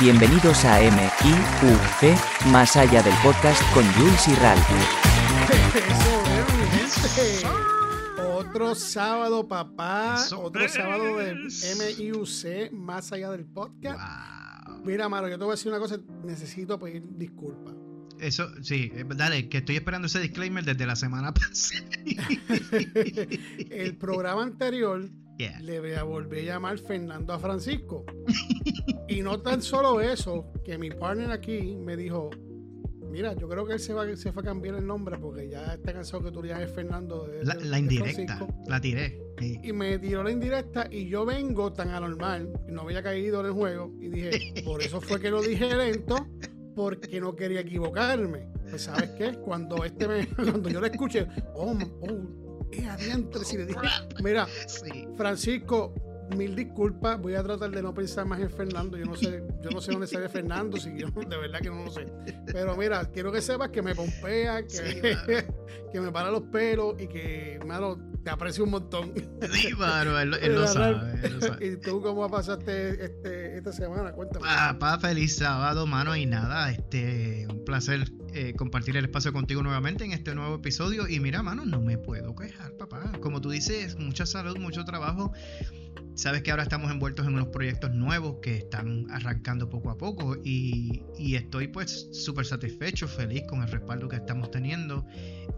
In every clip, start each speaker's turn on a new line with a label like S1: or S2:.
S1: Bienvenidos a M.I.U.C. Más allá del podcast con Jules y.
S2: Otro sábado, papá.
S3: Eso
S2: Otro sábado de. MIUC, más allá del podcast.
S3: Wow.
S2: Mira, Maro, yo te voy a decir una cosa. Necesito pedir disculpas.
S3: Eso, sí, eh, dale, que estoy esperando ese disclaimer desde la semana pasada.
S2: El programa anterior
S3: Yeah.
S2: le voy a volver a llamar Fernando a Francisco. Y no tan solo eso, que mi partner aquí me dijo, mira, yo creo que él se, va, se fue a cambiar el nombre porque ya está cansado que tú le llames Fernando. de-
S3: La,
S2: de-
S3: la indirecta,
S2: Francisco.
S3: la tiré. sí.
S2: Y me tiró la indirecta y yo vengo tan anormal, no había caído en el juego, y dije, por eso fue que lo dije lento, porque no quería equivocarme. Pues sabes qué, cuando este me, cuando yo lo escuché, oh, oh, es adiantre, si le dije, mira,
S3: Sí.
S2: Francisco, mil disculpas, voy a tratar de no pensar más en Fernando, yo no sé, yo no sé dónde sale Fernando, si yo de verdad que no lo sé. Pero mira, quiero que sepas que me pompea, que,
S3: Sí, mano.
S2: que me para los pelos y que, mano, te aprecio un montón.
S3: Sí, mano, él, él lo sabe.
S2: Ralph,
S3: él lo sabe.
S2: ¿Y tú cómo pasaste este, esta semana? Cuéntame.
S3: Papá, feliz sábado, mano, y nada, este, un placer eh, compartir el espacio contigo nuevamente en este nuevo episodio. Y mira, mano, no me puedo quejar, papá. Como tú dices, mucha salud, mucho trabajo. Sabes que ahora estamos envueltos en unos proyectos nuevos que están arrancando poco a poco y, y estoy pues súper satisfecho, feliz con el respaldo que estamos teniendo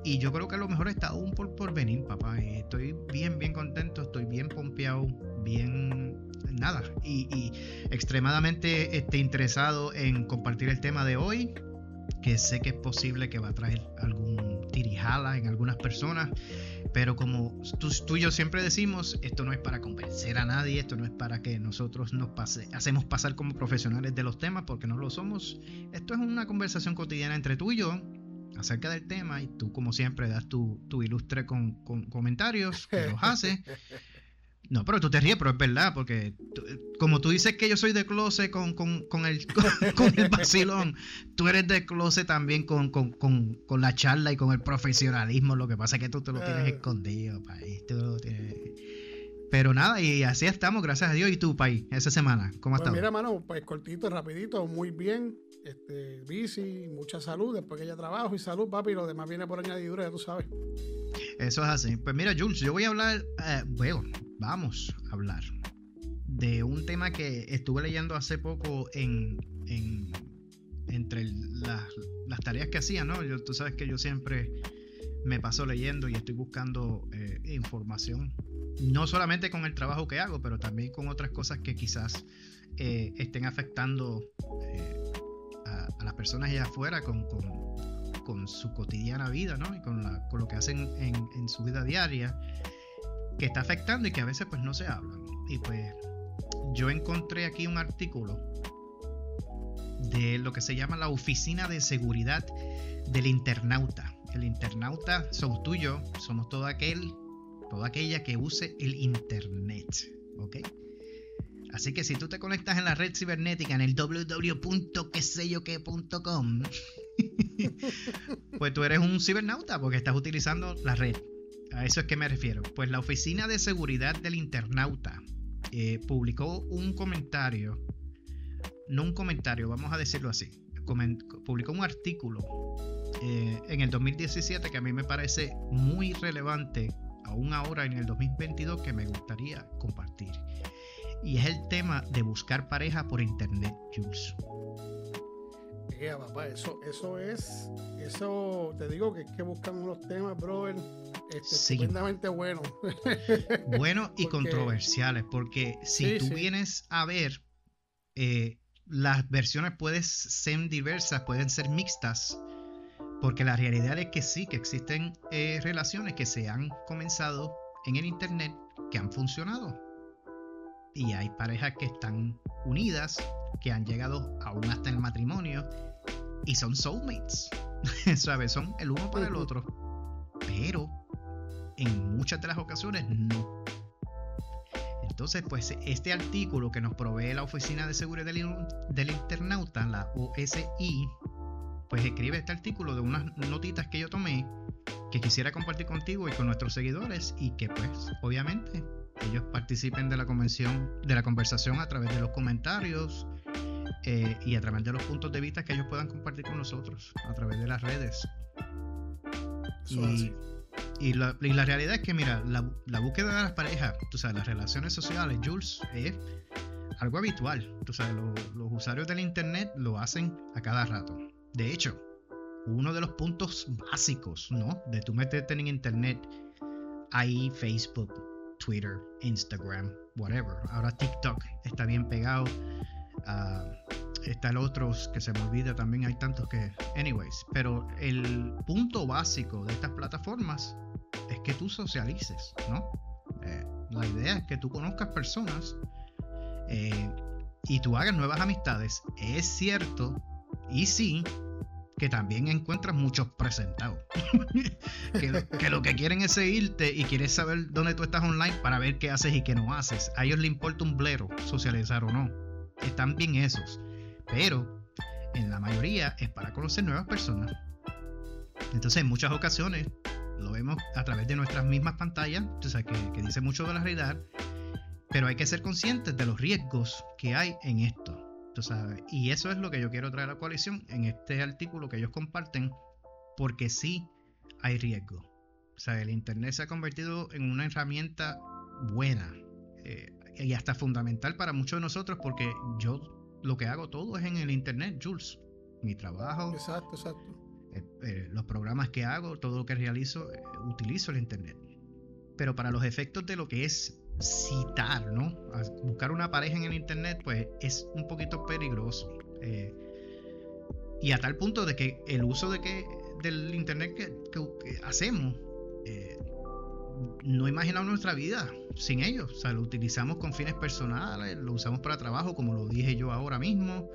S3: y yo creo que lo mejor está aún por, por venir, papá. Estoy bien, bien contento, estoy bien pompeado, bien nada y, y extremadamente este, interesado en compartir el tema de hoy que sé que es posible que va a traer algún tirijala en algunas personas, pero como tú, tú y yo siempre decimos, esto no es para convencer a nadie, esto no es para que nosotros nos pase, hacemos pasar como profesionales de los temas, porque no lo somos. Esto es una conversación cotidiana entre tú y yo acerca del tema y tú como siempre das tu, tu ilustre con, comentarios que los haces. No, pero tú te ríes, pero es verdad, porque tú- como tú dices que yo soy de closet con, con, con el, con, con el vacilón, tú eres de closet también con, con, con, con la charla y con el profesionalismo. Lo que pasa es que tú te lo tienes
S2: Ah.
S3: escondido, país. tú lo tienes- Pero nada, y así estamos, gracias a Dios. ¿Y tú, país, esa semana? ¿Cómo has
S2: Pues
S3: estado?
S2: mira, mano, pues cortito, rapidito, muy bien. Este, bici, mucha salud, después que ya trabajo y salud, papi, y lo demás viene por añadidura, ya tú sabes.
S3: Eso es así. Pues mira, Jules, yo voy a hablar, eh, bueno, vamos a hablar de un tema que estuve leyendo hace poco en, en- entre las, las tareas que hacía, ¿no? Tú sabes que yo siempre me paso leyendo y estoy buscando eh, información, no solamente con el trabajo que hago, pero también con otras cosas que quizás eh, estén afectando eh, a, las personas allá afuera con, con- con su cotidiana vida, ¿no? Y con, lo que hacen en, en su vida diaria, que está afectando y que a veces pues no se hablan. Y pues yo encontré aquí un artículo de lo que se llama la Oficina de Seguridad del Internauta. El internauta somos tú y yo, somos todo aquel, toda aquella que use el Internet, ¿ok? Así que si tú te conectas en la red cibernética en el www.queseyoque.com, pues tú eres un cibernauta porque estás utilizando la red. A eso es que me refiero. Pues la Oficina de Seguridad del Internauta eh, publicó un comentario, no un comentario, vamos a decirlo así, publicó un artículo eh, en el 2017 que a mí me parece muy relevante, aún ahora en el 2022, que me gustaría compartir. Y es el tema de buscar pareja por internet, Jules.
S2: Yeah, papá, eso, eso es, eso te digo que es que buscan unos temas, brother, este,
S3: Sí.
S2: estupendamente buenos.
S3: Bueno y
S2: Porque-
S3: controversiales, porque si
S2: Sí,
S3: tú
S2: sí.
S3: vienes a ver, eh, las versiones pueden ser diversas, pueden ser mixtas, porque la realidad es que sí, que existen eh, relaciones que se han comenzado en el Internet que han funcionado. Y hay parejas que están unidas, que han llegado aún hasta el matrimonio, y son soulmates, ¿sabes? Son el uno para el otro. Pero en muchas de las ocasiones no. Entonces, pues este artículo que nos provee la Oficina de Seguridad del, In- del Internauta, la OSI, pues escribe este artículo de unas notitas que yo tomé que quisiera compartir contigo y con nuestros seguidores y que pues obviamente ellos participen de la convención, de la conversación a través de los comentarios eh, y a través de los puntos de vista que ellos puedan compartir con nosotros, a través de las redes. Y, y, la, realidad es que, mira, la, búsqueda de las parejas, tú sabes, las relaciones sociales, Jules, es algo habitual. Tú sabes, los, usuarios del Internet lo hacen a cada rato. De hecho, uno de los puntos básicos, ¿no? De tú meterte en Internet, ahí Facebook, Twitter, Instagram, whatever. Ahora TikTok está bien pegado. Uh, está el otro que se me olvida también, hay tantos que... Anyways, pero el punto básico de estas plataformas es que tú socialices, ¿no? Eh, la idea es que tú conozcas personas eh, y tú hagas nuevas amistades. Es cierto, y sí, que también encuentras muchos presentados. que, lo, que, lo, que quieren es seguirte y quieres saber dónde tú estás online para ver qué haces y qué no haces. A ellos les importa un blero socializar o no. Están bien esos. Pero en la mayoría es para conocer nuevas personas. Entonces en muchas ocasiones lo vemos a través de nuestras mismas pantallas, o sea, que, dice mucho de la realidad, pero hay que ser conscientes de los riesgos que hay en esto. Tú sabes, y eso es lo que yo quiero traer a la coalición en este artículo que ellos comparten, porque sí hay riesgo. O sea, el Internet se ha convertido en una herramienta buena eh, y hasta fundamental para muchos de nosotros, porque yo lo que hago todo es en el internet, Jules. Mi trabajo.
S2: Exacto, exacto.
S3: Eh, eh, los programas que hago, todo lo que realizo, eh, utilizo el internet. Pero para los efectos de lo que es citar, ¿no? buscar una pareja en el internet, pues es un poquito peligroso. y a tal punto de que el uso de que, del internet que, que hacemos no imaginamos nuestra vida sin ellos. O sea, lo utilizamos con fines personales, lo usamos para trabajo, como lo dije yo ahora mismo.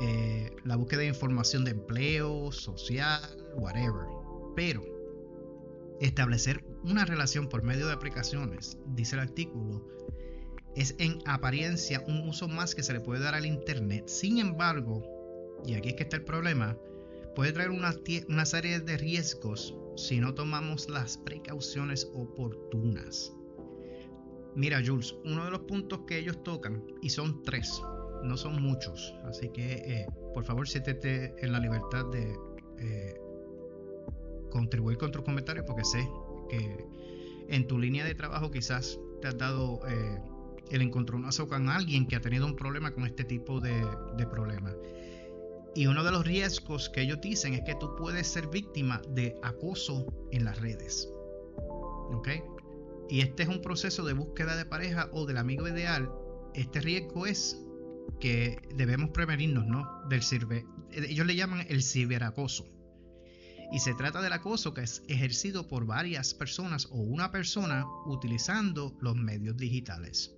S3: Eh, la búsqueda de información de empleo, social, whatever. Pero establecer una relación por medio de aplicaciones, dice el artículo, es en apariencia un uso más que se le puede dar al Internet. Sin embargo, y aquí es que está el problema, puede traer una, una serie de riesgos si no tomamos las precauciones oportunas. Mira, Jules, uno de los puntos que ellos tocan, y son tres, no son muchos, así que eh, por favor siéntete en la libertad de eh, contribuir con tus comentarios, porque sé que en tu línea de trabajo quizás te has dado eh, el encontronazo con alguien que ha tenido un problema con este tipo de, de problemas. Y uno de los riesgos que ellos dicen es que tú puedes ser víctima de acoso en las redes. ¿Ok? Y este es un proceso de búsqueda de pareja o del amigo ideal. Este riesgo es que debemos prevenirnos, ¿no? Del ciber, ellos le llaman el ciberacoso. Y se trata del acoso que es ejercido por varias personas o una persona utilizando los medios digitales.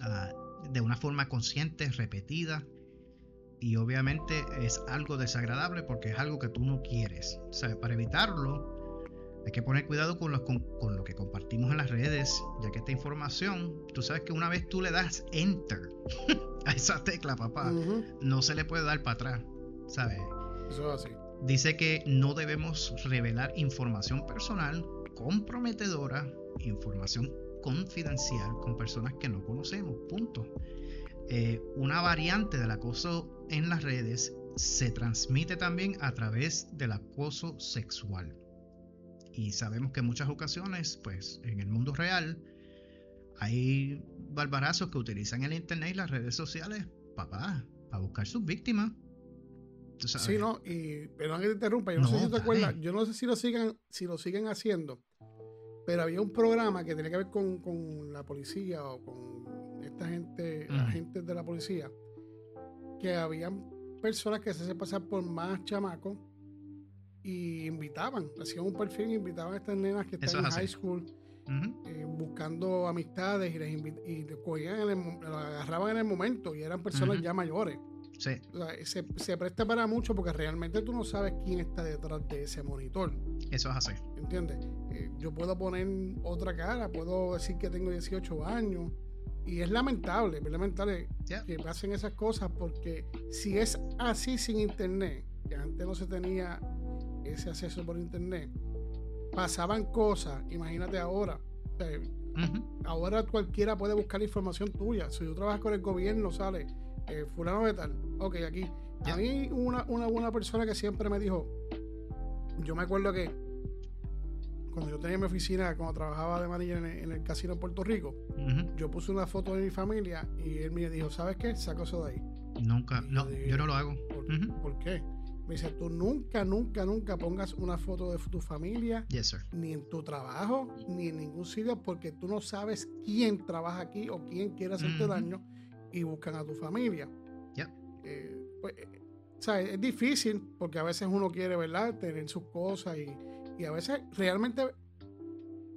S3: Ah, de una forma consciente, repetida, y obviamente es algo desagradable porque es algo que tú no quieres. O para evitarlo hay que poner cuidado con lo, con, lo que compartimos en las redes, ya que esta información, tú sabes que una vez tú le das enter a esa tecla, papá, no se le puede dar para atrás, ¿sabes?
S2: Eso es así.
S3: Dice que no debemos revelar información personal comprometedora, información confidencial con personas que no conocemos, punto. Eh, una variante del acoso en las redes se transmite también a través del acoso sexual. Y sabemos que en muchas ocasiones, pues en el mundo real, hay barbarazos que utilizan el internet y las redes sociales, papá, para buscar sus víctimas.
S2: Sí, no, y perdón que te interrumpa, yo no, sé si te acuerdas, yo no sé si lo sigan, si lo siguen haciendo, pero había un programa que tenía que ver con, con la policía o con esta gente, agentes de la policía, que habían personas que se hacían pasar por más chamacos y invitaban, hacían un perfil, invitaban a estas nenas que están en high school eh, buscando amistades y les, y cogían agarraban en el momento y eran personas ya mayores.
S3: Sí.
S2: se, se, presta para mucho porque realmente tú no sabes quién está detrás de ese monitor.
S3: Eso es así.
S2: ¿Entiendes? Eh, yo puedo poner otra cara, puedo decir que tengo 18 años, y es lamentable, es lamentable que pasen esas cosas porque si es así sin internet, que antes no se tenía ese acceso por internet, pasaban cosas, imagínate ahora. Ahora cualquiera puede buscar información tuya. Si tú trabajas con el gobierno, sale, eh, fulano de tal. Ok, aquí. A mí una, una buena persona que siempre me dijo, yo me acuerdo que cuando yo tenía mi oficina, cuando trabajaba de manager en, el casino en Puerto Rico, yo puse una foto de mi familia y él me dijo, ¿sabes qué? Saco eso de ahí.
S3: Nunca, no, yo no lo hago.
S2: ¿Por, qué? Me dice, tú nunca, nunca, nunca pongas una foto de tu familia, ni en tu trabajo, ni en ningún sitio, porque tú no sabes quién trabaja aquí o quién quiere hacerte daño y buscan a tu familia. Eh, pues, eh, o sea, es difícil porque a veces uno quiere, ¿verdad?, tener sus cosas y, y a veces realmente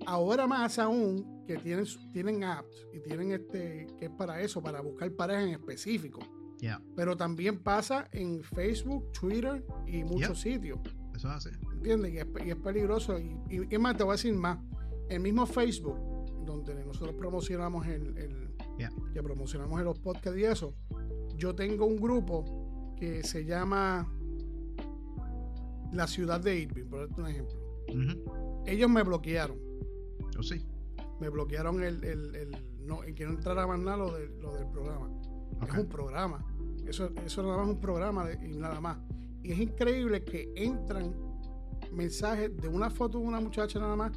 S2: ahora más aún que tienen, tienen apps y tienen este que es para eso, para buscar parejas en específico. Pero también pasa en Facebook, Twitter y muchos sitios.
S3: Eso hace.
S2: ¿Entiendes? Y es, peligroso. Y, y, más, te voy a decir más. El mismo Facebook, donde nosotros promocionamos el, el que promocionamos en los podcasts y eso, yo tengo un grupo que se llama La Ciudad de Irving, por darte un ejemplo. Ellos me bloquearon.
S3: Yo oh, sí.
S2: Me bloquearon el, el, el no, en que no entrara más nada lo, de, lo del programa. Es un programa. Eso, eso nada más es un programa y nada más. Y es increíble que entran mensajes de una foto de una muchacha nada más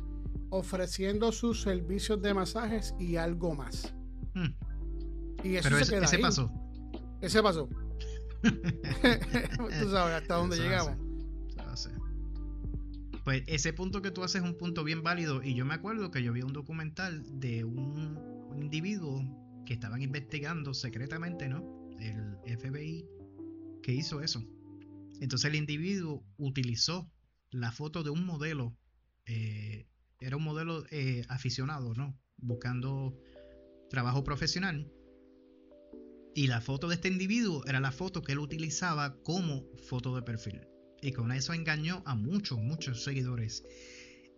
S2: ofreciendo sus servicios de masajes y algo más. Hmm.
S3: Y eso se ese, pasó.
S2: Ese pasó. Tú sabes hasta dónde llegamos.
S3: Pues ese punto que tú haces es un punto bien válido. Y yo me acuerdo que yo vi un documental de un, individuo que estaban investigando secretamente, ¿no? El FBI que hizo eso. Entonces el individuo utilizó la foto de un modelo. Eh, era un modelo eh, aficionado, ¿no? Buscando trabajo profesional. Y la foto de este individuo era la foto que él utilizaba como foto de perfil y con eso engañó a muchos, muchos seguidores.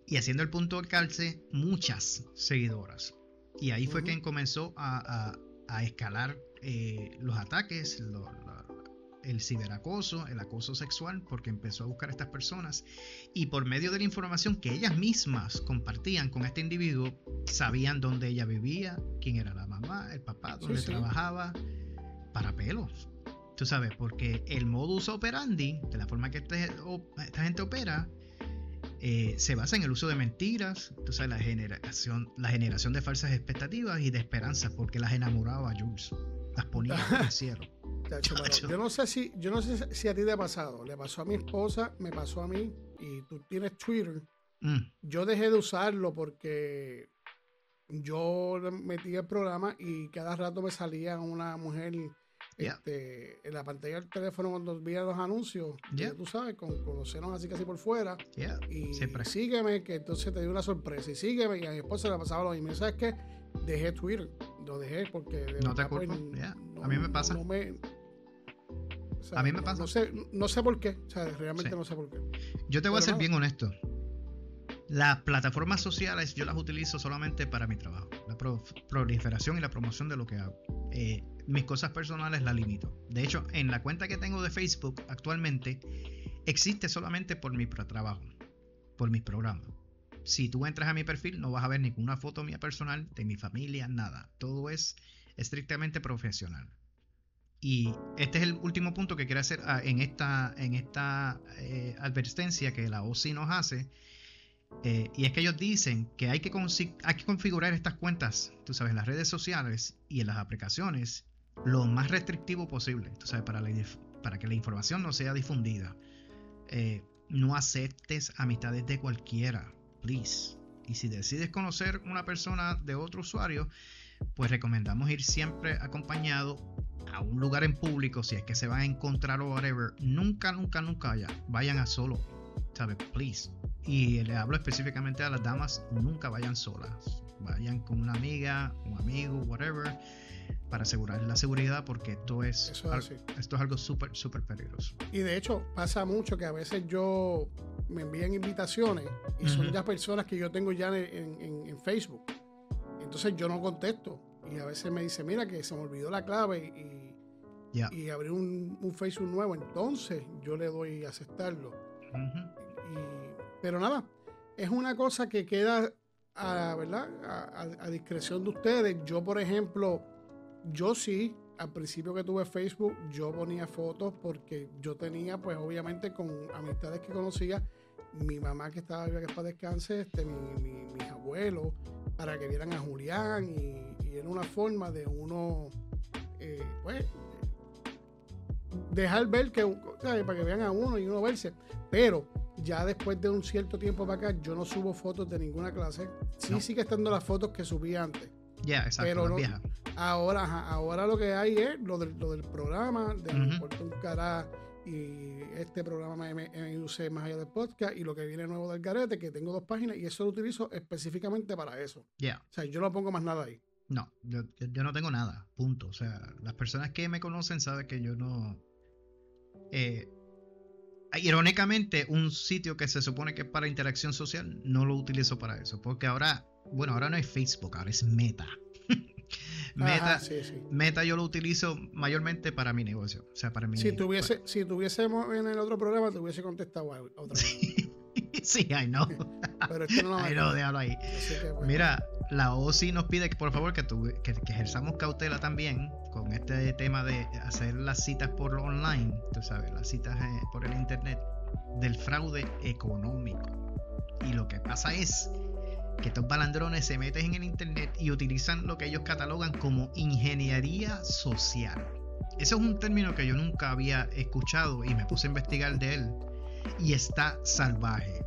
S3: Y haciendo el punto de calce, muchas seguidoras. Y ahí fue que comenzó a, escalar eh, los ataques, el ciberacoso, el acoso sexual, porque empezó a buscar a estas personas. Y por medio de la información que ellas mismas compartían con este individuo, sabían dónde ella vivía, quién era la mamá, el papá, dónde trabajaba, para pelos. Tú sabes, porque el modus operandi, de la forma que este, esta gente opera, eh, se basa en el uso de mentiras, tú sabes, la generación, la generación de falsas expectativas y de esperanzas, porque las enamoraba a Jules, las ponía en el cielo.
S2: yo no sé si, yo no sé si a ti te ha pasado, le pasó a mi esposa, me pasó a mí, y tú tienes Twitter. Mm. Yo dejé de usarlo porque yo metí el programa y cada rato me salía una mujer este, en la pantalla del teléfono cuando veía los anuncios, ya tú sabes, con, con, los senos así casi por fuera. Y Siempre. sígueme, que entonces te dio una sorpresa. Y sígueme, y a mi esposa le pasaba lo mismo. ¿Sabes qué? Dejé Twitter, lo dejé porque.
S3: no te pues, a mí me pasa. a mí me pasa.
S2: No sé, no sé por qué. O sea, realmente no sé por qué.
S3: Yo te voy a ser bien honesto. Las plataformas sociales yo las utilizo solamente para mi trabajo, la proliferación y la promoción de lo que hago. Eh, mis cosas personales las limito. De hecho, en la cuenta que tengo de Facebook actualmente existe solamente por mi trabajo, por mis programas. Si tú entras a mi perfil no vas a ver ninguna foto mía personal, de mi familia, nada. Todo es estrictamente profesional. Y este es el último punto que quiero hacer ah, en esta, en esta eh, advertencia que la OSI nos hace eh, y es que ellos dicen que hay que, hay que configurar estas cuentas, tú sabes, en las redes sociales y en las aplicaciones lo más restrictivo posible, tú sabes, para, para que la información no sea difundida. Eh, no aceptes amistades de cualquiera, Y si decides conocer una persona de otro usuario, pues recomendamos ir siempre acompañado a un lugar en público, si es que se van a encontrar o whatever. Nunca, nunca, nunca vayan, vayan a solo, ¿sabes? Please. Y le hablo específicamente a las damas, nunca vayan solas. Vayan con una amiga, un amigo, whatever, para asegurar la seguridad, porque esto es, esto es algo súper, súper peligroso.
S2: Y de hecho, pasa mucho que a veces yo me envían invitaciones y son ya personas que yo tengo ya en, Facebook. Entonces yo no contesto. Y a veces me dice, mira que se me olvidó la clave y, y abrí un, un, Facebook nuevo. Entonces yo le doy a aceptarlo. Y pero nada, es una cosa que queda a, ¿verdad? A, discreción de ustedes. Yo, por ejemplo, yo sí al principio que tuve Facebook, yo ponía fotos porque yo tenía, pues obviamente con amistades que conocía, mi mamá que estaba viva que para descanse, este, mis abuelos, para que vieran a Julián y, era una forma de uno, eh, pues, dejar ver que, para que vean a uno y uno verse. Pero ya después de un cierto tiempo para acá, yo no subo fotos de ninguna clase. Sí sigue estando las fotos que subí antes.
S3: Ya, exacto, pero
S2: Ahora, ahora lo que hay es lo del, lo del programa, de uh un cara y este programa use más allá del podcast y lo que viene nuevo del garete, que tengo dos páginas y eso lo utilizo específicamente para eso.
S3: Ya.
S2: O sea, yo no pongo más nada ahí.
S3: No, yo, yo, no tengo nada, punto. O sea, las personas que me conocen saben que yo no... Eh, irónicamente, un sitio que se supone que es para interacción social, no lo utilizo para eso. Porque ahora, bueno, ahora no es Facebook, ahora es Meta. Meta, Meta yo lo utilizo mayormente para mi negocio. O sea, para mi
S2: Si, tuviese, si tuviésemos en el otro programa, te hubiese contestado otra vez.
S3: sí, I know.
S2: Pero esto no lo I
S3: know, déjalo ahí. Mira, la OSI nos pide que por favor que, que, ejerzamos cautela también con este tema de hacer las citas por online, tú sabes, las citas eh, por el internet del fraude económico. Y lo que pasa es que estos balandrones se meten en el internet y utilizan lo que ellos catalogan como ingeniería social. Eso es un término que yo nunca había escuchado y me puse a investigar de él. Y está salvaje.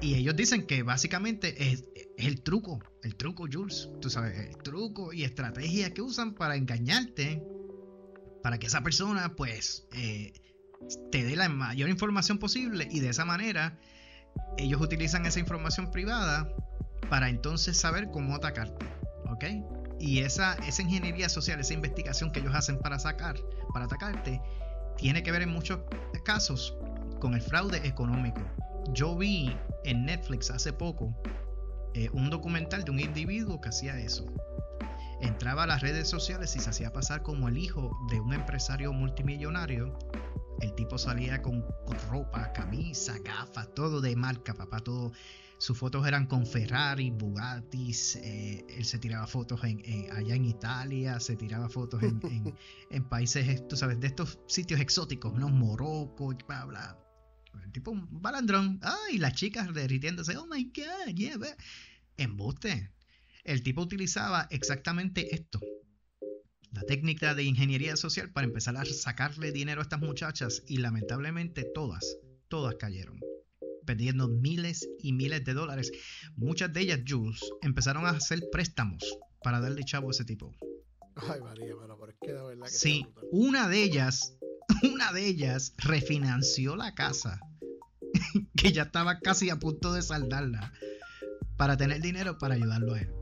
S3: Y ellos dicen que básicamente es, el truco, el truco Jules, tú sabes, el truco y estrategia que usan para engañarte, para que esa persona pues eh, te dé la mayor información posible y de esa manera ellos utilizan esa información privada para entonces saber cómo atacarte. ¿Ok? Y esa, esa ingeniería social, esa investigación que ellos hacen para sacar, para atacarte, tiene que ver en muchos casos con el fraude económico. Yo vi en Netflix hace poco eh, un documental de un individuo que hacía eso. Entraba a las redes sociales y se hacía pasar como el hijo de un empresario multimillonario. El tipo salía con, ropa, camisa, gafas, todo de marca, papá, todo sus fotos eran con Ferrari, Bugattis, eh, él se tiraba fotos en, allá en Italia, se tiraba fotos en, países, tú sabes, de estos sitios exóticos, ¿no? Morocco, bla, bla. Tipo un balandrón. Ay, las chicas derritiéndose. Oh my God, yeah. Embuste. El tipo utilizaba exactamente esto. La técnica de ingeniería social para empezar a sacarle dinero a estas muchachas y lamentablemente todas, todas cayeron perdiendo miles y miles de dólares. Muchas de ellas, Jules, empezaron a hacer préstamos para darle chavo a ese tipo.
S2: Ay, María, pero es que de verdad que
S3: Sí, una de ellas, una de ellas refinanció la casa, que ya estaba casi a punto de saldarla, para tener dinero para ayudarlo a él.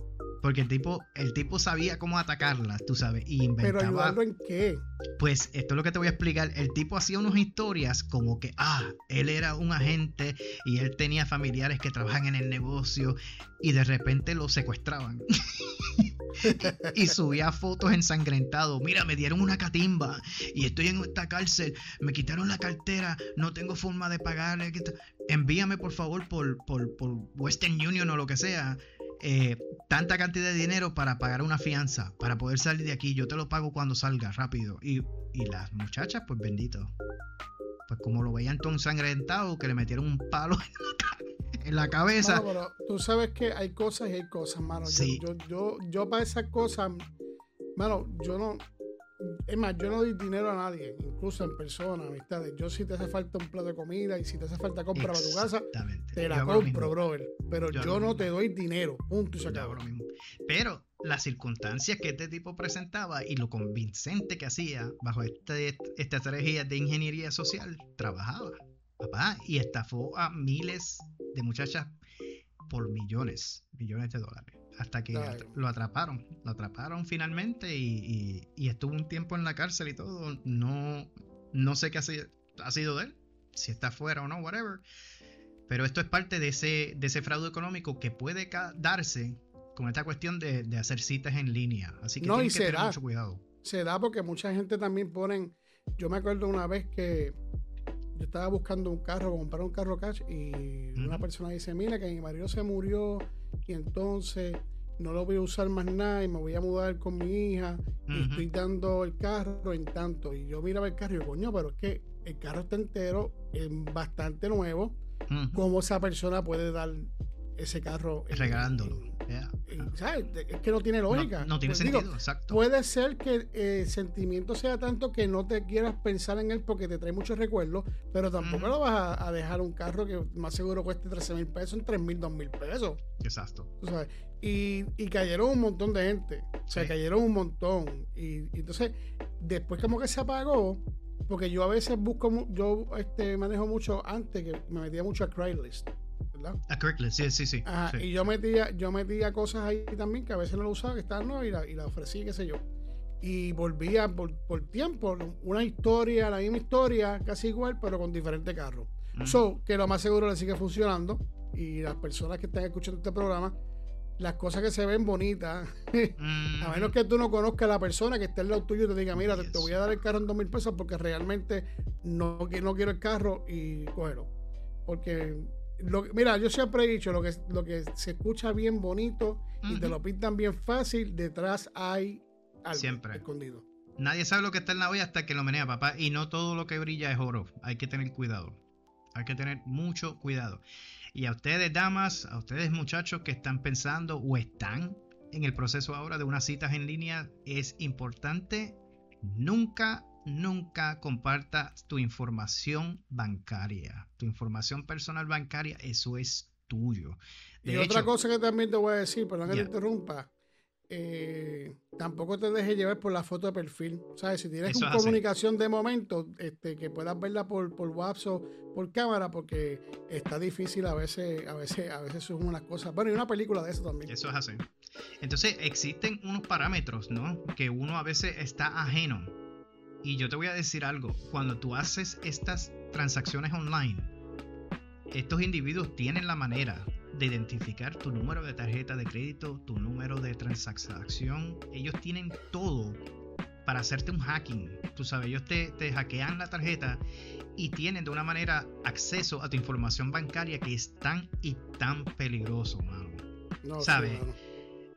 S3: Porque el tipo, el tipo sabía cómo atacarlas, tú sabes, y inventaba.
S2: ¿Pero ayudarlo en qué?
S3: Pues esto es lo que te voy a explicar. El tipo hacía unas historias como que, ah, él era un agente y él tenía familiares que trabajan en el negocio y de repente lo secuestraban. y subía fotos ensangrentados. Mira, me dieron una catimba y estoy en esta cárcel. Me quitaron la cartera, no tengo forma de pagar. Envíame por favor por, por, por Western Union o lo que sea eh, tanta cantidad de dinero para pagar una fianza, para poder salir de aquí. Yo te lo pago cuando salga, rápido. Y, las muchachas, pues bendito. Pues como lo veían todo ensangrentado, que le metieron un palo en la cabeza.
S2: pero tú sabes que hay cosas y hay cosas, mano. Yo, yo, yo, para esas cosas, mano, yo no, es más, yo no doy dinero a nadie, incluso en persona, amistades. Yo si te hace falta un plato de comida y si te hace falta compra para tu casa, te la compro, brother. Pero yo, no te doy dinero, punto y se acabó.
S3: Pero las circunstancias que este tipo presentaba y lo convincente que hacía bajo este, esta estrategia de ingeniería social, trabajaba, papá, y estafó a miles de muchachas por millones, millones de dólares hasta que lo atraparon. Lo atraparon finalmente y, estuvo un tiempo en la cárcel y todo. No, no sé qué ha sido, de él, si está fuera o no, whatever. Pero esto es parte de ese, de ese fraude económico que puede darse con esta cuestión de, hacer citas en línea. Así que no, que tener mucho cuidado.
S2: Se da porque mucha gente también ponen. Yo me acuerdo una vez que yo estaba buscando un carro, comprar un carro cash y una persona dice, mira que mi marido se murió y entonces no lo voy a usar más nada y me voy a mudar con mi hija y estoy dando el carro en tanto. Y yo miraba el carro y yo, coño, pero es que el carro está entero, es bastante nuevo. ¿Cómo esa persona puede dar ese carro.
S3: Regalándolo.
S2: Es que no tiene lógica.
S3: No, tiene pues sentido, exacto.
S2: Puede ser que el sentimiento sea tanto que no te quieras pensar en él porque te trae muchos recuerdos, pero tampoco lo vas a, dejar un carro que más seguro cueste 13 mil pesos en 3 mil, 2 mil pesos.
S3: Exacto.
S2: Y, y, cayeron un montón de gente. O sea, cayeron un montón. Y, y, entonces, después como que se apagó, porque yo a veces busco, yo este, manejo mucho antes, que me metía mucho a Craigslist.
S3: A Craigslist, sí, sí, sí,
S2: Y yo metía, yo metía cosas ahí también que a veces no lo usaba, que estaban no y la, y la ofrecí, qué sé yo. Y volvía por, por, tiempo, una historia, la misma historia, casi igual, pero con diferente carro. Mm. So, que lo más seguro le sigue funcionando. Y las personas que están escuchando este programa, las cosas que se ven bonitas, a menos mm. que tú no conozcas a la persona que esté en lado tuyo y te diga, mira, te, voy a dar el carro en dos mil pesos porque realmente no, no quiero el carro y cógelo. Porque mira, yo siempre he dicho, lo que, lo que se escucha bien bonito y te lo pintan bien fácil, detrás hay algo siempre. escondido.
S3: Nadie sabe lo que está en la olla hasta que lo menea, papá. Y no todo lo que brilla es oro. Hay que tener cuidado. Hay que tener mucho cuidado. Y a ustedes, damas, a ustedes, muchachos que están pensando o están en el proceso ahora de unas citas en línea, es importante nunca nunca comparta tu información bancaria. Tu información personal bancaria, eso es tuyo.
S2: y otra cosa que también te voy a decir, perdón que te interrumpa, eh, tampoco te dejes llevar por la foto de perfil. ¿Sabes? Si tienes una comunicación de momento, este, que puedas verla por, por WhatsApp o por cámara, porque está difícil a veces, a veces, a veces son unas cosas. Bueno, y una película de eso también.
S3: Eso es así. Entonces, existen unos parámetros, ¿no? Que uno a veces está ajeno y yo te voy a decir algo, cuando tú haces estas transacciones online, estos individuos tienen la manera de identificar tu número de tarjeta de crédito, tu número de transacción. Ellos tienen todo para hacerte un hacking. Tú sabes, ellos te, hackean la tarjeta y tienen de una manera acceso a tu información bancaria que es tan y tan peligroso, mano. No, ¿Sabes?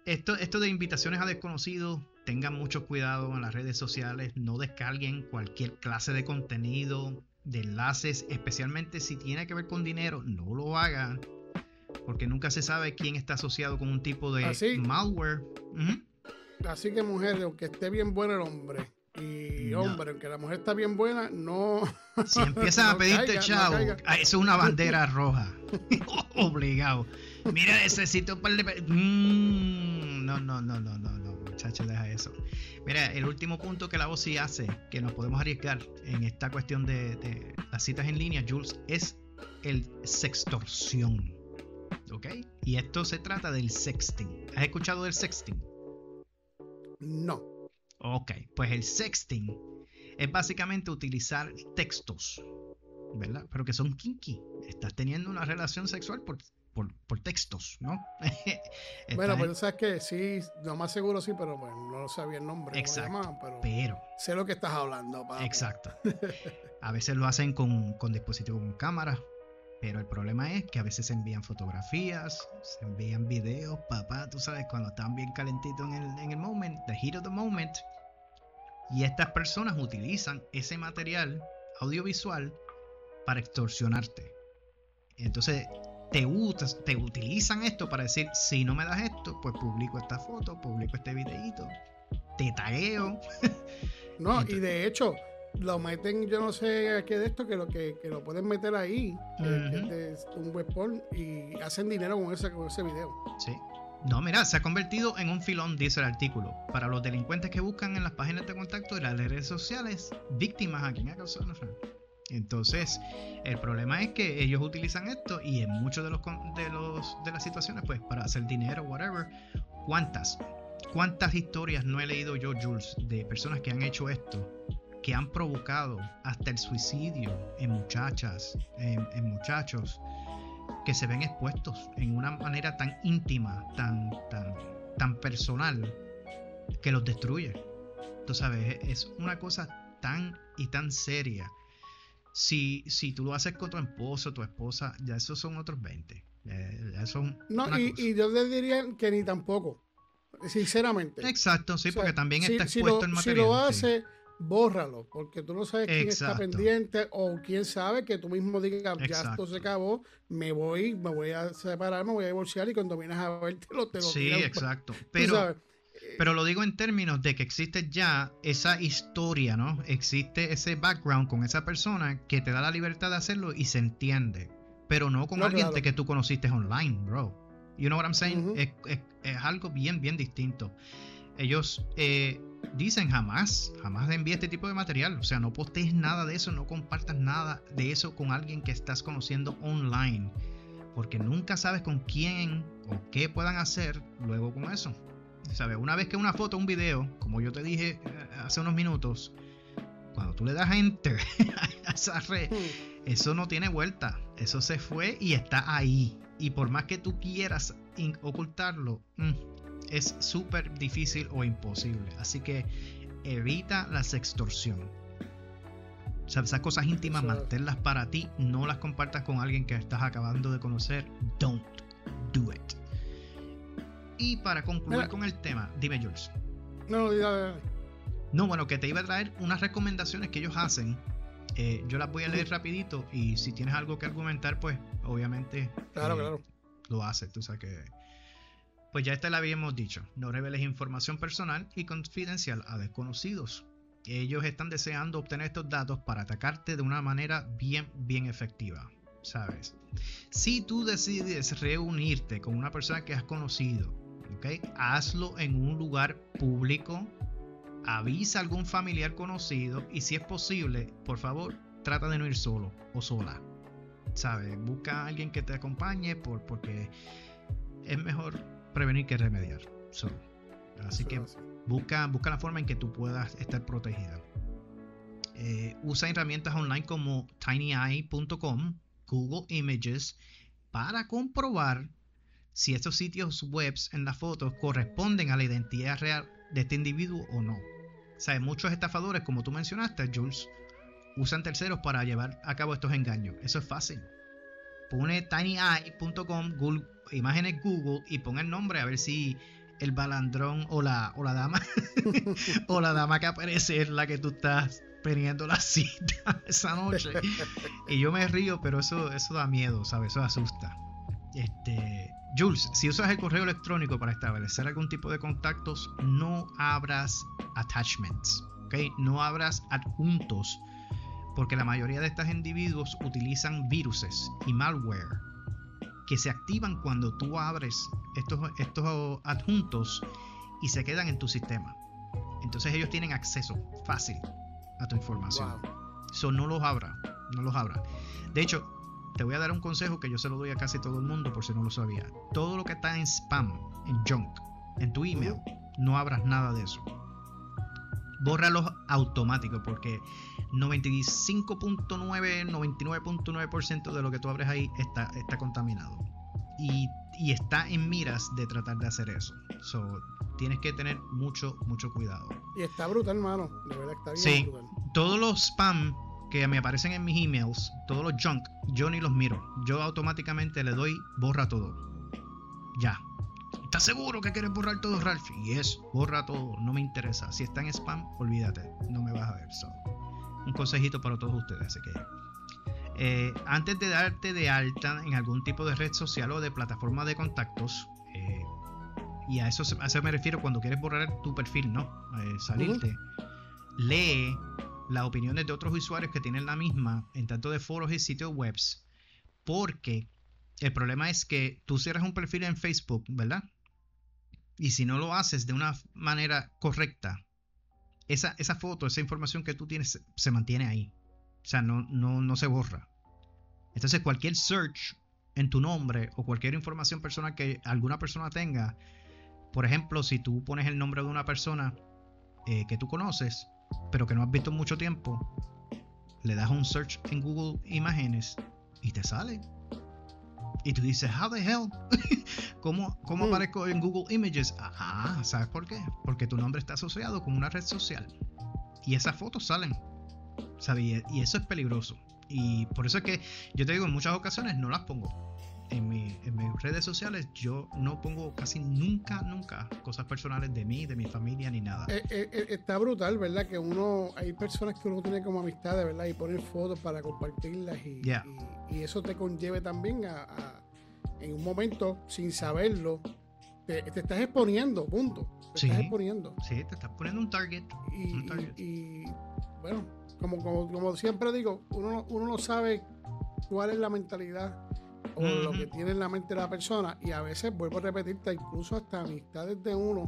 S3: esto, esto de invitaciones a desconocidos tengan mucho cuidado en las redes sociales, no descarguen cualquier clase de contenido, de enlaces, especialmente si tiene que ver con dinero, no lo hagan, porque nunca se sabe quién está asociado con un tipo de malware.
S2: Así que mujer, aunque esté bien bueno el hombre, y hombre, aunque la mujer está bien buena, no.
S3: Si empiezan a pedirte chavo, ah, eso es una bandera roja. Obligado. Mira, necesito un par de. Mm, no, no, no, no, no muchacho, deja eso. Mira, el último punto que la voz sí hace, que nos podemos arriesgar en esta cuestión de, las citas en línea, Jules, es el sextorsión. ¿Ok? Y esto se trata del sexting. ¿Has escuchado del sexting?
S2: No.
S3: Ok, pues el sexting es básicamente utilizar textos, ¿verdad? Pero que son kinky. Estás teniendo una relación sexual por por, textos, ¿no?
S2: bueno, pues sabes que sí, lo más seguro sí, pero bueno, no sabía el nombre.
S3: Exacto. pero,
S2: sé lo que estás hablando,
S3: Exacto. a veces lo hacen con, con dispositivos con cámara, pero el problema es que a veces se envían fotografías, se envían videos, papá, tú sabes, cuando están bien calentitos en el, en el moment, the heat of the moment. Y estas personas utilizan ese material audiovisual para extorsionarte. Entonces, te, te utilizan esto para decir, si no me das esto, pues publico esta foto, publico este videito, te tagueo.
S2: no, y de hecho, lo meten, yo no sé qué de esto, que lo que, lo pueden meter ahí, es un webporn, y hacen dinero con ese, con ese video.
S3: Sí. No, mira, se ha convertido en un filón, dice el artículo, para los delincuentes que buscan en las páginas de contacto de las redes sociales víctimas a quien ha causado entonces, el problema es que ellos utilizan esto y en muchos de los de los de las situaciones, pues, para hacer dinero, whatever. ¿Cuántas? ¿Cuántas historias no he leído yo, Jules, de personas que han hecho esto? Que han provocado hasta el suicidio en muchachas, en, muchachos, que se ven expuestos en una manera tan íntima, tan, tan, tan personal, que los destruye. Tú sabes, es una cosa tan y tan seria si, si tú lo haces con tu esposo, tu esposa, ya esos son otros 20.
S2: no, y, yo le diría que ni tampoco. Sinceramente.
S3: Exacto, sí, porque también está
S2: si
S3: expuesto
S2: lo,
S3: el material.
S2: Si lo hace, bórralo, porque tú no sabes quién está pendiente o quién sabe que tú mismo digas, ya esto se acabó, me voy, me voy a separar, me voy a divorciar y cuando vienes a ver te lo, te lo
S3: Sí, exacto. Pero,
S2: sabes.
S3: Pero lo digo en términos de que existe ya esa historia, ¿no? Existe ese background con esa persona que te da la libertad de hacerlo y se entiende. Pero no con
S2: No,
S3: alguien
S2: claro.
S3: de que tú conociste online, bro. You know what I'm saying? Es- es algo bien, bien distinto. Ellos eh, dicen jamás, jamás envíe este tipo de material. O sea, no postees nada de eso, no compartas nada de eso con alguien que estás conociendo online. Porque nunca sabes con quién o qué puedan hacer luego con eso. ¿Sabes? Una vez que una foto, un video, como yo te dije eh, hace unos minutos, cuando tú le das enter a esa red,
S2: Hmm.
S3: eso no tiene vuelta. Eso se fue y está ahí. Y por más que tú quieras ocultarlo, mm, es súper difícil o imposible. Así que evita la sextorsión. O sea, esas cosas íntimas, manténlas para ti. No las compartas con alguien que estás acabando de conocer. Don't do it. Y para concluir
S2: Mira.
S3: con el tema, dime Jules.
S2: No, dale.
S3: No, bueno, que te iba a traer unas recomendaciones que ellos hacen. Eh, yo las voy a leer rapidito y si tienes algo que argumentar, pues obviamente
S2: Claro,
S3: eh,
S2: claro.
S3: lo haces. Tú sabes que... Pues ya esta la habíamos dicho. No reveles información personal y confidencial a desconocidos. Ellos están deseando obtener estos datos para atacarte de una manera bien, bien efectiva. ¿Sabes? Si tú decides reunirte con una persona que has conocido, ¿ok? Hazlo en un lugar público. Avisa a algún familiar conocido y si es posible, por favor, trata de no ir solo o sola. ¿Sabes? Busca a alguien que te acompañe por, porque es mejor prevenir que remediar. So, así que busca, busca la forma en que tú puedas estar protegida. Eh, usa herramientas online como tinyeye.com, Google Images, para comprobar si estos sitios web en las fotos corresponden a la identidad real de este individuo o no. O muchos estafadores, como tú mencionaste, Jules, usan terceros para llevar a cabo estos engaños. Eso es fácil. Pone tinyeye.com, imágenes Google y pon el nombre a ver si el balandrón o la, o la dama o la dama que aparece es la que tú estás teniendo la cita esa noche. Y yo me río, pero eso, eso da miedo, ¿sabes? Eso asusta. Este, Jules, si usas el correo electrónico para establecer algún tipo de contactos, no abras attachments, ¿ok? No abras adjuntos, porque la mayoría de estos individuos utilizan viruses y malware que se activan cuando tú abres estos, estos adjuntos y se quedan en tu sistema. Entonces ellos tienen acceso fácil a tu información.
S2: Wow.
S3: So no los abra, no los abra. De hecho, te voy a dar un consejo que yo se lo doy a casi todo el mundo por si no lo sabía. Todo lo que está en spam, en junk, en tu email, no abras nada de eso. Bórralos automático porque 95.9, 99.9% de lo que tú abres ahí está, está contaminado. Y, y está en miras de tratar de hacer eso. So, tienes que tener mucho, mucho cuidado.
S2: Y está brutal, hermano. De verdad está bien
S3: Sí.
S2: brutal.
S3: todos los spam que me aparecen en mis emails, todos los junk, yo ni los miro. Yo automáticamente le doy borra todo. Ya. ¿Estás seguro que quieres borrar todo, Ralph? Yes, borra todo, no me interesa. Si está en spam, olvídate, no me vas a ver. So, un consejito para todos ustedes, así que. eh, antes de darte de alta en algún tipo de red social o de plataforma de contactos, eh, y a eso, a eso me refiero cuando quieres borrar tu perfil, ¿no? Eh, salirte. Lee las opiniones de otros usuarios que tienen la misma en tanto de foros y sitios webs. Porque el problema es que tú cierras un perfil en Facebook, ¿verdad? Y si no lo haces de una manera correcta, esa, esa foto, esa información que tú tienes se, mantiene ahí. O sea, no, no, no se borra. Entonces cualquier search en tu nombre o cualquier información personal que alguna persona tenga, por ejemplo, si tú pones el nombre de una persona eh, que tú conoces, pero que no has visto en mucho tiempo, le das un search en Google Imágenes y te sale. Y tú dices, how the hell? ¿Cómo, cómo
S2: Hmm.
S3: aparezco en Google Images? Ah, ¿sabes por qué? Porque tu nombre está asociado con una red social. Y esas fotos salen. ¿Sabes? Y eso es peligroso. Y por eso es que yo te digo, en muchas ocasiones no las pongo. En, mi, en mis redes sociales yo no pongo casi nunca, nunca cosas personales de mí, de mi familia, ni nada.
S2: Eh, eh, eh, está brutal, ¿verdad? Que uno, hay personas que uno tiene como amistades, ¿verdad? Y poner fotos para compartirlas y, y, eso te conlleve también a, en un momento, sin saberlo, te, estás exponiendo, punto. Te estás exponiendo.
S3: Sí, te estás poniendo un target.
S2: Y, bueno, como, como, como, siempre digo, uno, uno no sabe cuál es la mentalidad o lo que tiene en la mente la persona. Y a veces, vuelvo a repetirte, incluso hasta amistades de uno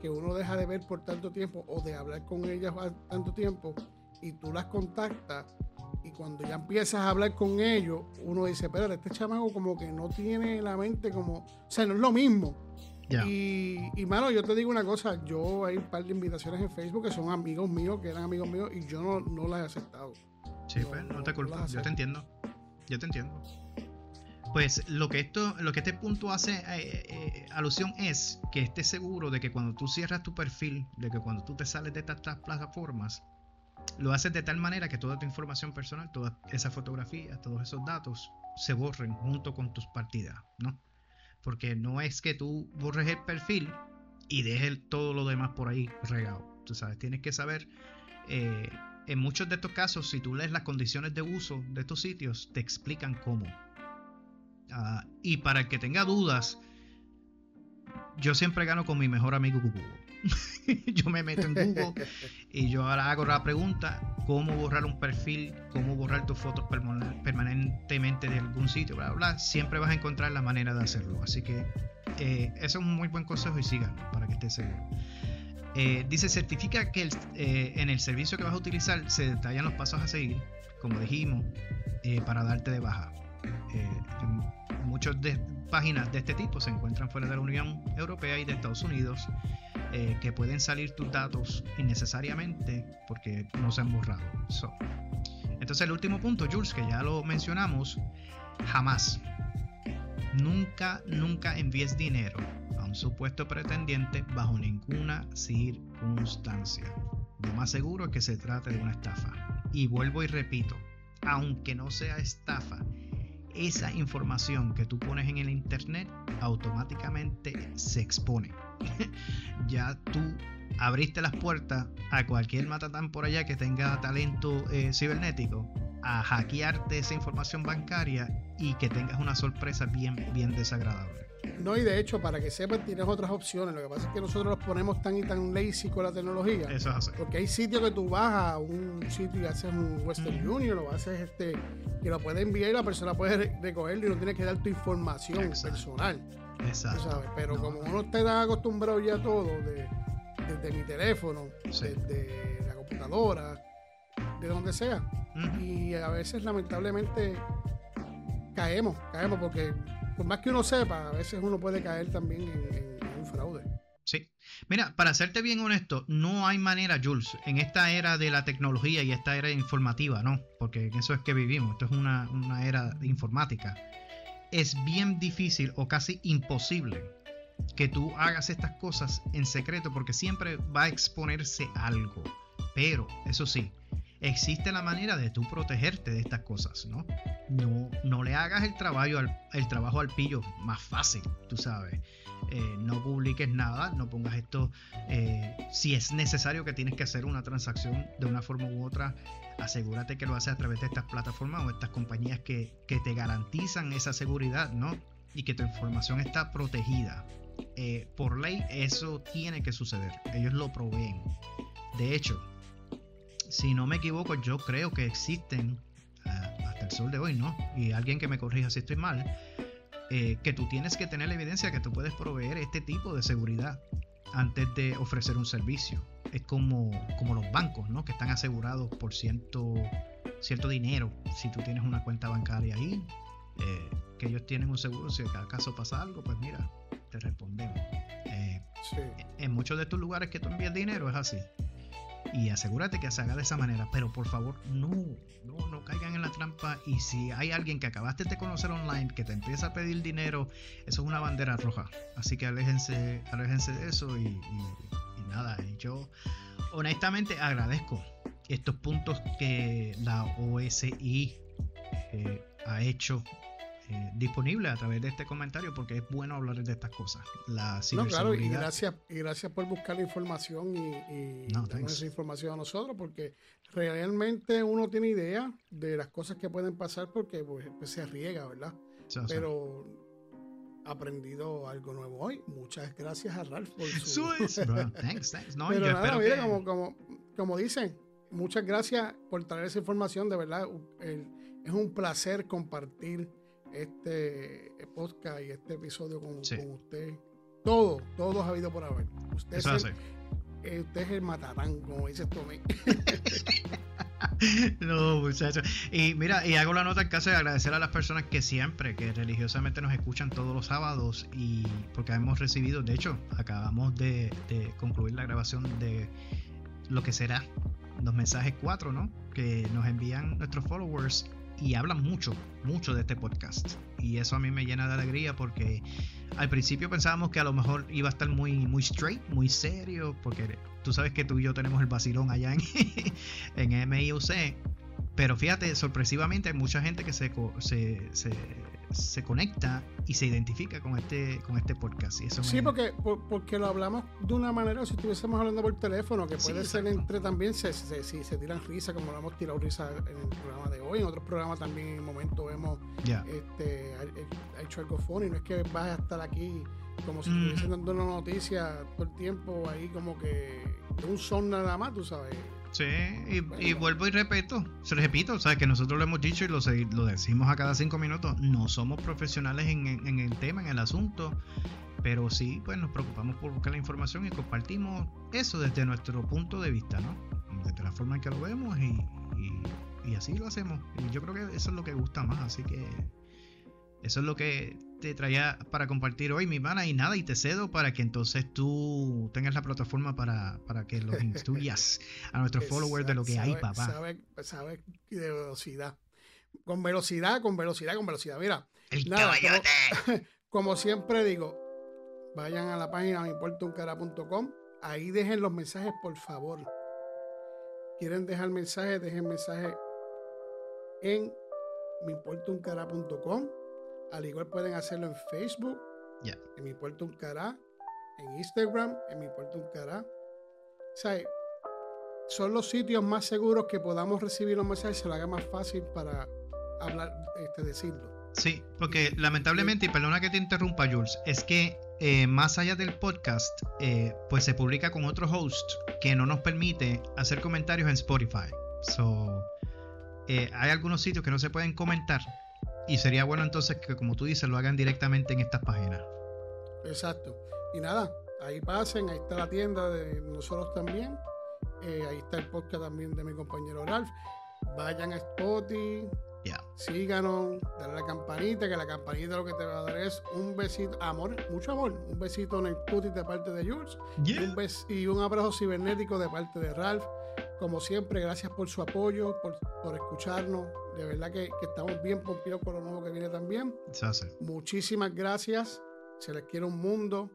S2: que uno deja de ver por tanto tiempo o de hablar con ellas tanto tiempo y tú las contactas y cuando ya empiezas a hablar con ellos, uno dice, espérate, este chamaco como que no tiene la mente como, o sea, no es lo mismo. Y, y, mano, yo te digo una cosa, yo hay un par de invitaciones en Facebook que son amigos míos, que eran amigos míos, y yo no, no las he aceptado.
S3: Sí, pues, no te culpo, yo te entiendo. Yo te entiendo. Pues lo que esto, lo que este punto hace eh, eh, alusión es que estés seguro de que cuando tú cierras tu perfil, de que cuando tú te sales de estas plataformas, lo haces de tal manera que toda tu información personal, todas esas fotografías, todos esos datos se borren junto con tus partidas, ¿no? Porque no es que tú borres el perfil y dejes todo lo demás por ahí regado. Tú sabes, tienes que saber eh, en muchos de estos casos, si tú lees las condiciones de uso de estos sitios, te explican cómo. Ah, y para el que tenga dudas, yo siempre gano con mi mejor amigo Google. yo me meto en Google y yo ahora hago la pregunta, ¿cómo borrar un perfil? ¿Cómo borrar tus fotos permanentemente de algún sitio? Bla, bla, Siempre vas a encontrar la manera de hacerlo. Así que eh, eso es un muy buen consejo y sigan para que estés seguro. Eh, dice, certifica que eh, en el servicio que vas a utilizar se detallan los pasos a seguir, como dijimos, para darte de baja. Muchas páginas de este tipo se encuentran fuera de la Unión Europea y de Estados Unidos, que pueden salir tus datos innecesariamente porque no se han borrado. Entonces el último punto, Jules, que ya lo mencionamos, jamás, nunca, nunca envíes dinero un supuesto pretendiente bajo ninguna circunstancia. Lo más seguro es que se trate de una estafa. Y vuelvo y repito, aunque no sea estafa, esa información que tú pones en el internet automáticamente se expone. ya tú abriste las puertas a cualquier matatán por allá que tenga talento eh, cibernético a hackearte esa información bancaria y que tengas una sorpresa bien, bien desagradable.
S2: No, y de hecho, para que sepan, tienes otras opciones. Lo que pasa es que nosotros los ponemos tan y tan lazy con la tecnología.
S3: Eso es así.
S2: Porque hay sitios que tú vas a un sitio y haces un Western Union o haces este, que lo puedes enviar y la persona puede recogerlo y no tienes que dar tu información personal.
S3: Exacto.
S2: Pero como uno está acostumbrado ya a todo, de, desde mi teléfono, desde la computadora, de donde sea. Y a veces, lamentablemente, caemos, caemos porque por más que uno sepa, a veces uno puede caer también en, un fraude.
S3: Sí. Mira, para serte bien honesto, no hay manera, Jules, en esta era de la tecnología y esta era informativa, ¿no? Porque en eso es que vivimos, esto es una, una era informática. Es bien difícil o casi imposible que tú hagas estas cosas en secreto porque siempre va a exponerse algo. Pero, eso sí, existe la manera de tú protegerte de estas cosas, ¿no? No, no le hagas el trabajo, al, el trabajo al pillo más fácil, tú sabes. Eh, no publiques nada, no pongas esto. Eh, si es necesario que tienes que hacer una transacción de una forma u otra, asegúrate que lo haces a través de estas plataformas o estas compañías que, que te garantizan esa seguridad, ¿no? Y que tu información está protegida. Eh, por ley, eso tiene que suceder. Ellos lo proveen. De hecho, si no me equivoco, yo creo que existen ah, hasta el sol de hoy, ¿no? Y alguien que me corrija si estoy mal, eh, que tú tienes que tener la evidencia que tú puedes proveer este tipo de seguridad antes de ofrecer un servicio. Es como, como los bancos, ¿no? Que están asegurados por cierto, cierto dinero. Si tú tienes una cuenta bancaria ahí, eh, que ellos tienen un seguro, si acaso pasa algo, pues mira, te respondemos. Eh, en muchos de estos lugares que tú envías dinero es así y asegúrate que se haga de esa manera. Pero por favor, no, no, no caigan en la trampa. Y si hay alguien que acabaste de conocer online que te empieza a pedir dinero, eso es una bandera roja. Así que aléjense, de eso y, nada. Yo honestamente agradezco estos puntos que la OSI eh, ha hecho eh, disponible a través de este comentario porque es bueno hablar de estas cosas. La
S2: no, claro, y gracias, y gracias por buscar la información y, y esa información a nosotros porque realmente uno tiene idea de las cosas que pueden pasar porque pues, pues se riega, ¿verdad? Pero aprendido algo nuevo hoy. Muchas gracias a Ralph por su... thanks, thanks. No, Pero nada, mire, como, como, como dicen, muchas gracias por traer esa información, de verdad. es un placer compartir este podcast y este episodio con, usted. Todo, todo ha habido por haber. Usted, es el, eh, usted es el matatán, como dice Tomé.
S3: no, muchachos. Y mira, y hago la nota en caso de agradecer a las personas que siempre, que religiosamente nos escuchan todos los sábados y porque hemos recibido, de hecho, acabamos de, de concluir la grabación de lo que será los mensajes 4, ¿no? Que nos envían nuestros followers y hablan mucho, mucho de este podcast. Y eso a mí me llena de alegría porque al principio pensábamos que a lo mejor iba a estar muy, muy straight, muy serio, porque tú sabes que tú y yo tenemos el vacilón allá en, en MIUC. Pero fíjate, sorpresivamente hay mucha gente que se, se, se, se conecta y se identifica con este, con este podcast. Y eso
S2: sí, porque, porque lo hablamos de una manera, si estuviésemos hablando por teléfono, que puede ser entre también, si se, se, tiran risa, como lo hemos tirado risa en el programa de hoy, en otros programas también en un momento hemos este, hecho algo funny, no es que vas a estar aquí como si estuviesen dando una noticia todo el tiempo ahí como que de un son nada más, tú sabes.
S3: Sí, y, vuelvo y repito, se repito, o sea, que nosotros lo hemos dicho y lo, lo decimos a cada cinco minutos, no somos profesionales en, el tema, en el asunto, pero sí, pues nos preocupamos por buscar la información y compartimos eso desde nuestro punto de vista, ¿no? Desde la forma en que lo vemos y, y así lo hacemos. Y yo creo que eso es lo que gusta más, así que eso es lo que te traía para compartir hoy, mi mana, y nada, y te cedo para que entonces tú tengas la plataforma para, para que los instruyas a nuestros followers de lo que hay, papá.
S2: Sabe, sabe de velocidad. Con velocidad, con velocidad, con velocidad. Mira,
S3: el nada,
S2: como, siempre digo, vayan a la página meimportauncara.com. Ahí dejen los mensajes, por favor. Quieren dejar mensajes, dejen mensajes en meimportauncara.com al igual pueden hacerlo en Facebook, en mi puerto un cara, en Instagram, en mi puerto un cara. O sea, son los sitios más seguros que podamos recibir los mensajes y se lo haga más fácil para hablar, este, decirlo.
S3: Sí, porque lamentablemente, y perdona que te interrumpa, Jules, es que eh, más allá del podcast, eh, pues se publica con otro host que no nos permite hacer comentarios en Spotify. So, eh, hay algunos sitios que no se pueden comentar y sería bueno entonces que, como tú dices, lo hagan directamente en estas páginas.
S2: Exacto. Y nada, ahí pasen, ahí está la tienda de nosotros también. Eh, ahí está el podcast también de mi compañero Ralph. Vayan a Spotify, síganos, dale a la campanita, que la campanita lo que te va a dar es un besito, amor, mucho amor, un besito en el cutis de parte de Jules y, un y un abrazo cibernético de parte de Ralph. Como siempre, gracias por su apoyo, por, por escucharnos. De verdad que, estamos bien pompidos con lo nuevo que viene también. Muchísimas gracias. Se les quiere un mundo.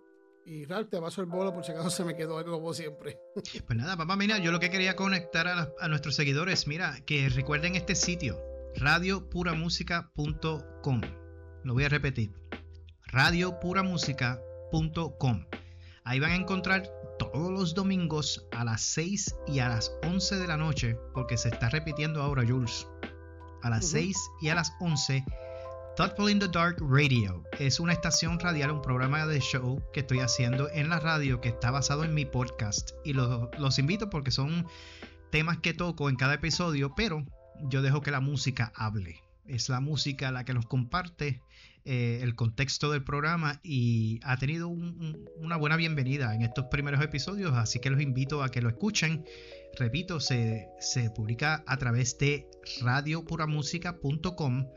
S2: Y Ralph, te paso el bolo por si acaso se me quedó algo como siempre.
S3: Pues nada, papá, mira, yo lo que quería conectar a, a nuestros seguidores, mira, que recuerden este sitio, radiopuramusica.com. Lo voy a repetir, radiopuramusica.com. Ahí van a encontrar todos los domingos a las 6 y a las 11 de la noche, porque se está repitiendo ahora, Jules. A las 6 y a las 11, Thoughtful in the Dark Radio. Es una estación radial, un programa de show que estoy haciendo en la radio que está basado en mi podcast. Y los, los invito porque son temas que toco en cada episodio, pero yo dejo que la música hable. Es la música la que nos comparte eh, el contexto del programa y ha tenido una buena bienvenida en estos primeros episodios, así que los invito a que lo escuchen. Repito, se, se publica a través de radiopuramusica.com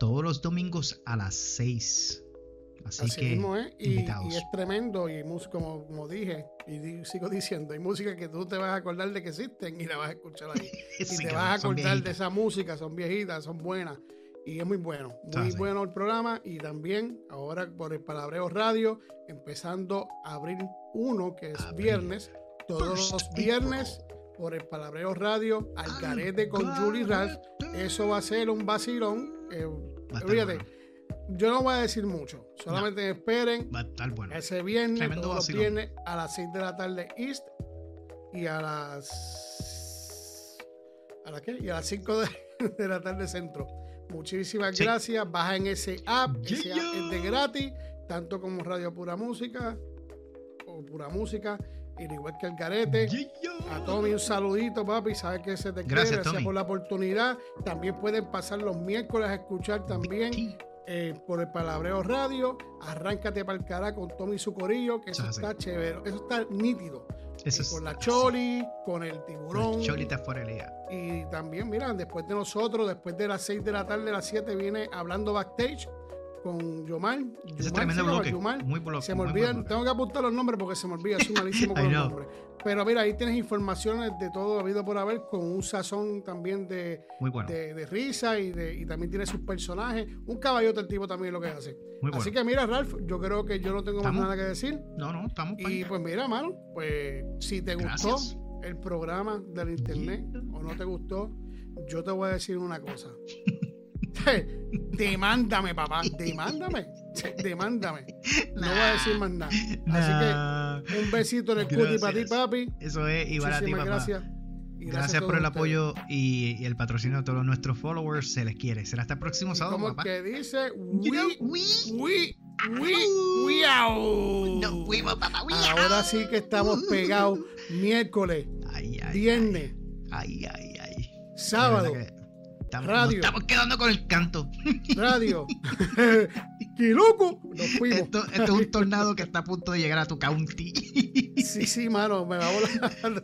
S3: todos los domingos a las 6. Así, que
S2: y, es tremendo y como, como dije y sigo diciendo, hay música que tú te vas a acordar de que existen y la vas a escuchar ahí. y te vas a acordar de esa música, son viejitas, son buenas. Y es muy bueno, muy bueno el programa. Y también ahora por el Palabreo Radio, empezando a abrir uno que es viernes, todos los viernes por el Palabreo Radio, al carete con Julie Ralph. Eso va a ser un vacilón. Eh, yo no voy a decir mucho. Solamente esperen
S3: Va a estar bueno.
S2: ese viernes,
S3: Tremendo
S2: todos los viernes a las 6 de la tarde East y a las ¿a las qué? Y a las 5 de, de la tarde Centro. Muchísimas
S3: Sí.
S2: gracias. Bajen ese app, ese
S3: Yeah,
S2: app
S3: yeah.
S2: es de gratis, tanto como Radio Pura Música o Pura Música, y al igual que el.
S3: Yeah, yeah.
S2: A Tommy un saludito, papi. Sabes que se te quiere.
S3: Gracias,
S2: por la oportunidad. También pueden pasar los miércoles a escuchar también eh, por el Palabreo Radio. Arráncate para el cara con Tommy y su corillo, que eso
S3: Eso es
S2: está chévere. Eso está nítido.
S3: Eso es
S2: con la. Choli, con el tiburón.
S3: Cholita liga.
S2: Y también, mira, después de nosotros, después de las 6 de la tarde, a las 7, viene hablando backstage con Yomar.
S3: Ese es
S2: Yomar,
S3: tremendo
S2: llama
S3: bloque.
S2: Yomar.
S3: Muy bloque.
S2: Se me
S3: muy
S2: olvidan,
S3: bloque.
S2: tengo que apuntar los nombres porque se me olvida, soy malísimo con los nombres. Pero mira, ahí tienes informaciones de todo habido por haber, con un sazón también de,
S3: Muy bueno.
S2: de, de risa y, de, y también tiene sus personajes. Un caballote el tipo también lo que hace.
S3: Muy bueno.
S2: Así que mira, Ralph, yo creo que yo no tengo más nada que decir.
S3: No, no, estamos
S2: Y pues mira, mano, pues si te gustó el programa del internet o no te gustó, yo te voy a decir una cosa. demándame, papá, demándame, demándame. No voy a decir más nada. Así
S3: Nah.
S2: que un besito en el cuti para ti,
S3: Gracias.
S2: papi.
S3: Eso es, y para ti,
S2: Muchísimas
S3: papá.
S2: gracias. Y
S3: Gracias,
S2: a
S3: por el
S2: ustedes.
S3: apoyo y, y el patrocinio de todos nuestros followers. Se les quiere. Será hasta el próximo sábado,
S2: como
S3: papá.
S2: que dice, we,
S3: we-
S2: we, we, we out.
S3: Nos fuimos, papá. we
S2: Ahora
S3: out.
S2: sí que estamos pegados miércoles,
S3: Ay, ay,
S2: viernes,
S3: Ay, ay, ay.
S2: sábado,
S3: Estamos,
S2: radio.
S3: nos estamos quedando con el canto.
S2: radio. ¡Qué loco! Nos fuimos.
S3: Esto, esto es un tornado que está a punto de llegar a tu county.
S2: Sí, sí, mano, me va a volar.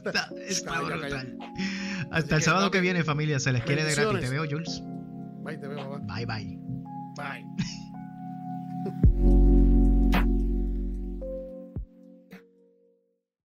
S3: Está, está
S2: Calla. Así
S3: Hasta el
S2: que,
S3: sábado que viene, familia. Se les quiere de gratis. Te veo, Jules.
S2: Bye, te veo, papá.
S3: Bye, bye.
S2: Bye.